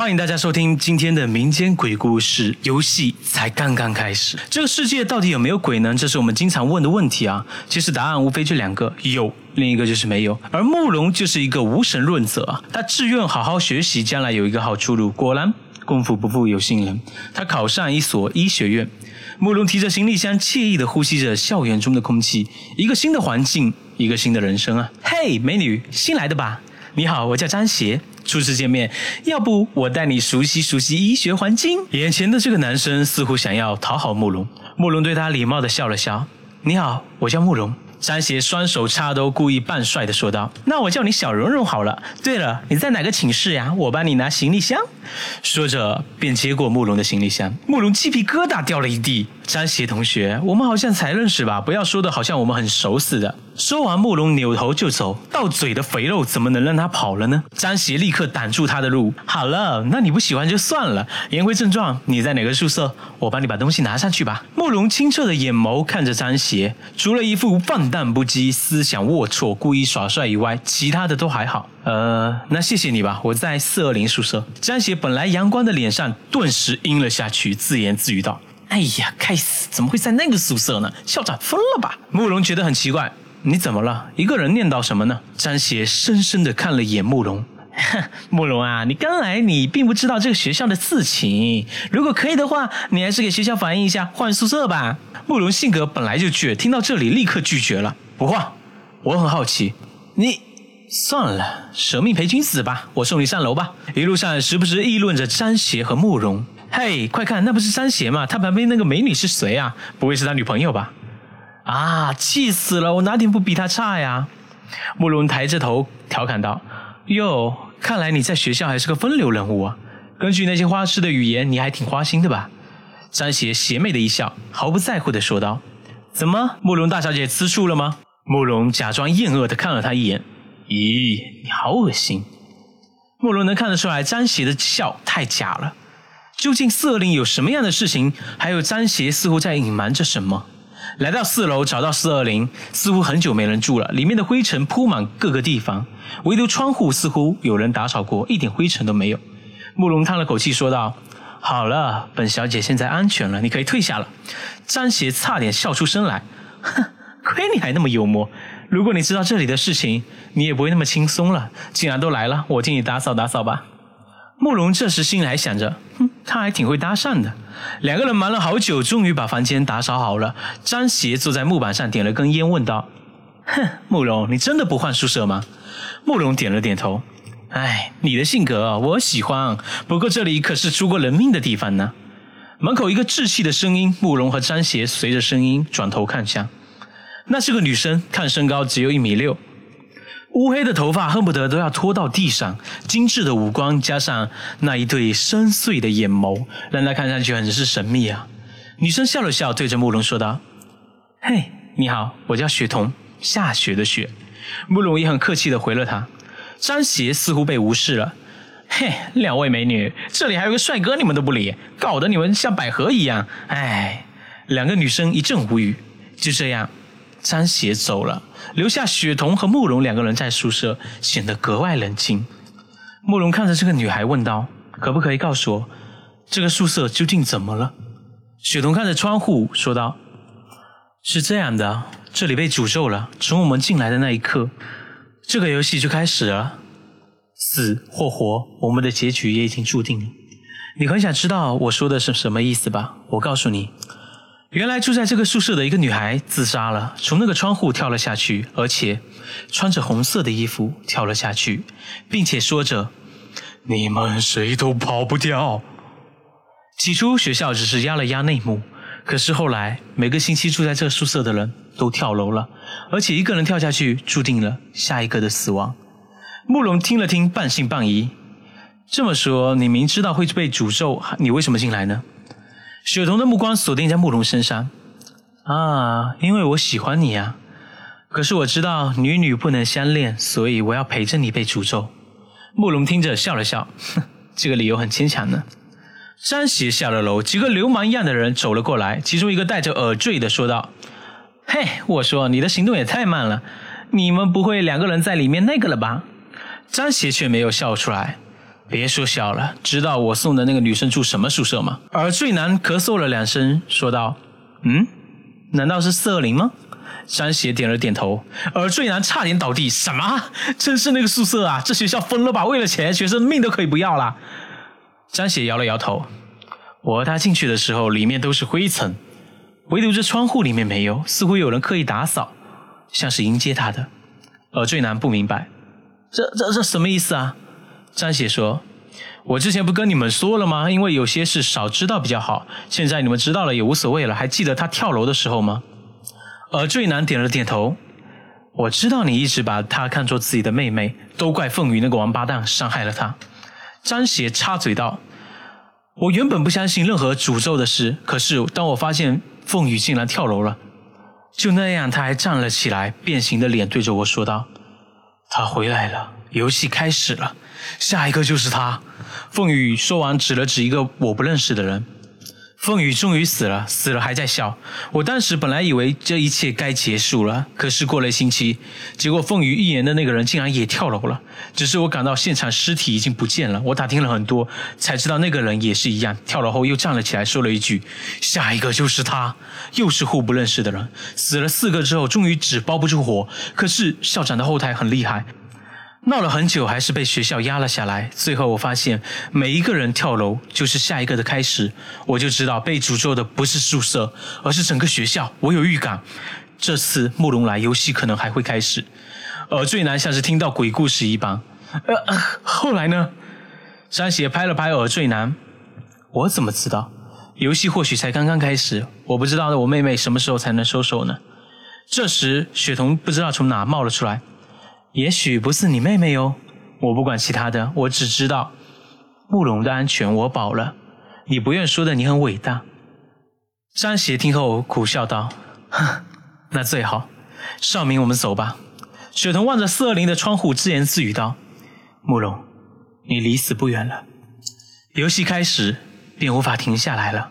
欢迎大家收听今天的民间鬼故事。游戏才刚刚开始，这个世界到底有没有鬼呢？这是我们经常问的问题啊。其实答案无非就两个：有，另一个就是没有。而慕容就是一个无神论者啊，他志愿好好学习，将来有一个好出路。果然，功夫不负有心人，他考上一所医学院。慕容提着行李箱，惬意的呼吸着校园中的空气，一个新的环境，一个新的人生啊！嘿，美女，新来的吧？你好，我叫张邪。初次见面，要不我带你熟悉熟悉医学环境？眼前的这个男生似乎想要讨好慕容，慕容对他礼貌的笑了笑。你好，我叫慕容。张邪双手插兜，故意扮帅的说道：“那我叫你小蓉蓉好了。对了，你在哪个寝室呀？我帮你拿行李箱。”说着便接过慕容的行李箱。慕容鸡皮疙瘩掉了一地。张邪同学，我们好像才认识吧？不要说的好像我们很熟似的。说完，慕容扭头就走。到嘴的肥肉怎么能让他跑了呢？张邪立刻挡住他的路。好了，那你不喜欢就算了。言归正传，你在哪个宿舍？我帮你把东西拿上去吧。慕容清澈的眼眸看着张邪，除了一副放荡不羁、思想龌龊、故意耍帅以外，其他的都还好。呃，那谢谢你吧。我在四二零宿舍。张邪本来阳光的脸上顿时阴了下去，自言自语道。哎呀，该死！怎么会在那个宿舍呢？校长疯了吧？慕容觉得很奇怪，你怎么了？一个人念叨什么呢？张邪深深的看了一眼慕容，慕容啊，你刚来，你并不知道这个学校的事情。如果可以的话，你还是给学校反映一下，换宿舍吧。慕容性格本来就倔，听到这里立刻拒绝了，不换。我很好奇，你算了，舍命陪君子吧。我送你上楼吧。一路上时不时议论着张邪和慕容。嘿，快看，那不是张邪吗？他旁边那个美女是谁啊？不会是他女朋友吧？啊，气死了！我哪点不比他差呀？慕容抬着头调侃道：“哟，看来你在学校还是个风流人物啊！根据那些花痴的语言，你还挺花心的吧？”张邪邪魅的一笑，毫不在乎的说道：“怎么，慕容大小姐吃醋了吗？”慕容假装厌恶的看了他一眼：“咦，你好恶心！”慕容能看得出来，张邪的笑太假了。究竟四二零有什么样的事情？还有张邪似乎在隐瞒着什么。来到四楼，找到四二零，似乎很久没人住了，里面的灰尘铺满各个地方，唯独窗户似乎有人打扫过，一点灰尘都没有。慕容叹了口气说道：“好了，本小姐现在安全了，你可以退下了。”张邪差点笑出声来：“哼，亏你还那么幽默。如果你知道这里的事情，你也不会那么轻松了。既然都来了，我替你打扫打扫吧。”慕容这时心里还想着，哼，他还挺会搭讪的。两个人忙了好久，终于把房间打扫好了。张邪坐在木板上点了根烟，问道：“哼，慕容，你真的不换宿舍吗？”慕容点了点头。哎，你的性格我喜欢，不过这里可是出过人命的地方呢。门口一个稚气的声音，慕容和张邪随着声音转头看向，那是个女生，看身高只有一米六。乌黑的头发恨不得都要拖到地上，精致的五官加上那一对深邃的眼眸，让他看上去很是神秘啊。女生笑了笑，对着慕容说道：“嘿，你好，我叫雪桐，下雪的雪。”慕容也很客气的回了他。张邪似乎被无视了。嘿，两位美女，这里还有个帅哥，你们都不理，搞得你们像百合一样。哎，两个女生一阵无语。就这样。张邪走了，留下雪桐和慕容两个人在宿舍，显得格外冷清。慕容看着这个女孩问道：“可不可以告诉我，这个宿舍究竟怎么了？”雪桐看着窗户说道：“是这样的，这里被诅咒了。从我们进来的那一刻，这个游戏就开始了。死或活，我们的结局也已经注定了。你很想知道我说的是什么意思吧？我告诉你。”原来住在这个宿舍的一个女孩自杀了，从那个窗户跳了下去，而且穿着红色的衣服跳了下去，并且说着：“你们谁都跑不掉。”起初学校只是压了压内幕，可是后来每个星期住在这宿舍的人都跳楼了，而且一个人跳下去注定了下一个的死亡。慕容听了听，半信半疑：“这么说，你明知道会被诅咒，你为什么进来呢？”雪桐的目光锁定在慕容身上，啊，因为我喜欢你啊！可是我知道女女不能相恋，所以我要陪着你被诅咒。慕容听着笑了笑，哼，这个理由很牵强呢。张邪下了楼，几个流氓一样的人走了过来，其中一个戴着耳坠的说道：“嘿，我说你的行动也太慢了，你们不会两个人在里面那个了吧？”张邪却没有笑出来。别说笑了，知道我送的那个女生住什么宿舍吗？耳坠男咳嗽了两声，说道：“嗯，难道是四二零吗？”张协点了点头，耳坠男差点倒地。什么？真是那个宿舍啊？这学校疯了吧？为了钱，学生命都可以不要了？张协摇了摇头。我和他进去的时候，里面都是灰尘，唯独这窗户里面没有，似乎有人刻意打扫，像是迎接他的。耳坠男不明白，这这这什么意思啊？张邪说：“我之前不跟你们说了吗？因为有些事少知道比较好。现在你们知道了也无所谓了。还记得他跳楼的时候吗？”而坠男点了点头。我知道你一直把她看作自己的妹妹，都怪凤羽那个王八蛋伤害了她。张邪插嘴道：“我原本不相信任何诅咒的事，可是当我发现凤羽竟然跳楼了，就那样，他还站了起来，变形的脸对着我说道：‘他回来了，游戏开始了。’”下一个就是他，凤羽说完，指了指一个我不认识的人。凤羽终于死了，死了还在笑。我当时本来以为这一切该结束了，可是过了星期，结果凤羽预言的那个人竟然也跳楼了。只是我赶到现场，尸体已经不见了。我打听了很多，才知道那个人也是一样，跳楼后又站了起来，说了一句：“下一个就是他。”又是互不认识的人，死了四个之后，终于纸包不住火。可是校长的后台很厉害。闹了很久，还是被学校压了下来。最后我发现，每一个人跳楼就是下一个的开始。我就知道，被诅咒的不是宿舍，而是整个学校。我有预感，这次慕容来，游戏可能还会开始。而最难像是听到鬼故事一般。呃，后来呢？山邪拍了拍耳坠男，我怎么知道？游戏或许才刚刚开始。我不知道我妹妹什么时候才能收手呢？这时，雪桐不知道从哪冒了出来。也许不是你妹妹哟，我不管其他的，我只知道慕容的安全我保了。你不愿说的，你很伟大。张协听后苦笑道：“哼，那最好。少明，我们走吧。”雪桐望着四二零的窗户，自言自语道：“慕容，你离死不远了。游戏开始，便无法停下来了。”